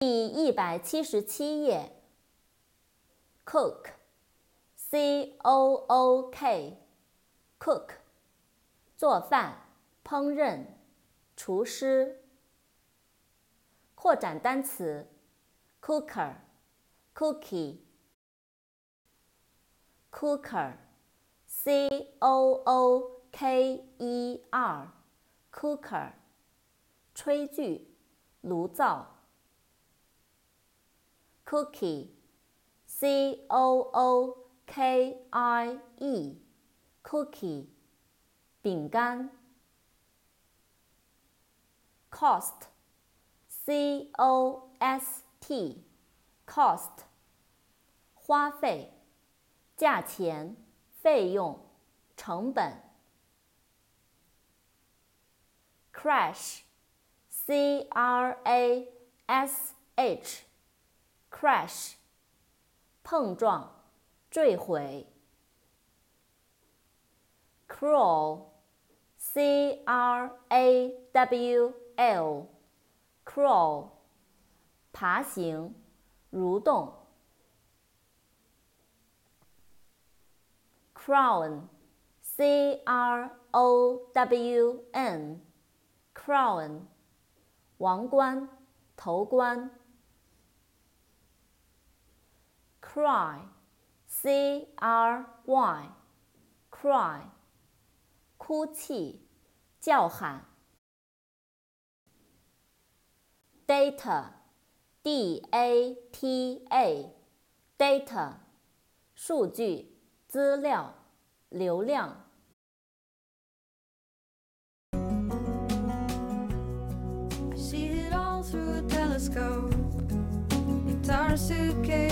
第一百七十七页。cook，c o o k，cook，做饭、烹饪、厨师。扩展单词：cooker，cookie，cooker，c o o k e r，cooker，炊具、炉灶。Cookie，c o o k i e，cookie，饼干。cost。c o s t，cost，花费，价钱，费用，成本。Crash, C R A S H crash，碰撞，坠毁。crawl，c r a w l。crawl，爬行，蠕动。crown，c r o w n，crown，王冠，头冠。cry，c r y，cry，哭泣，叫喊。data, d a t a, data, 数据、资料、流量。I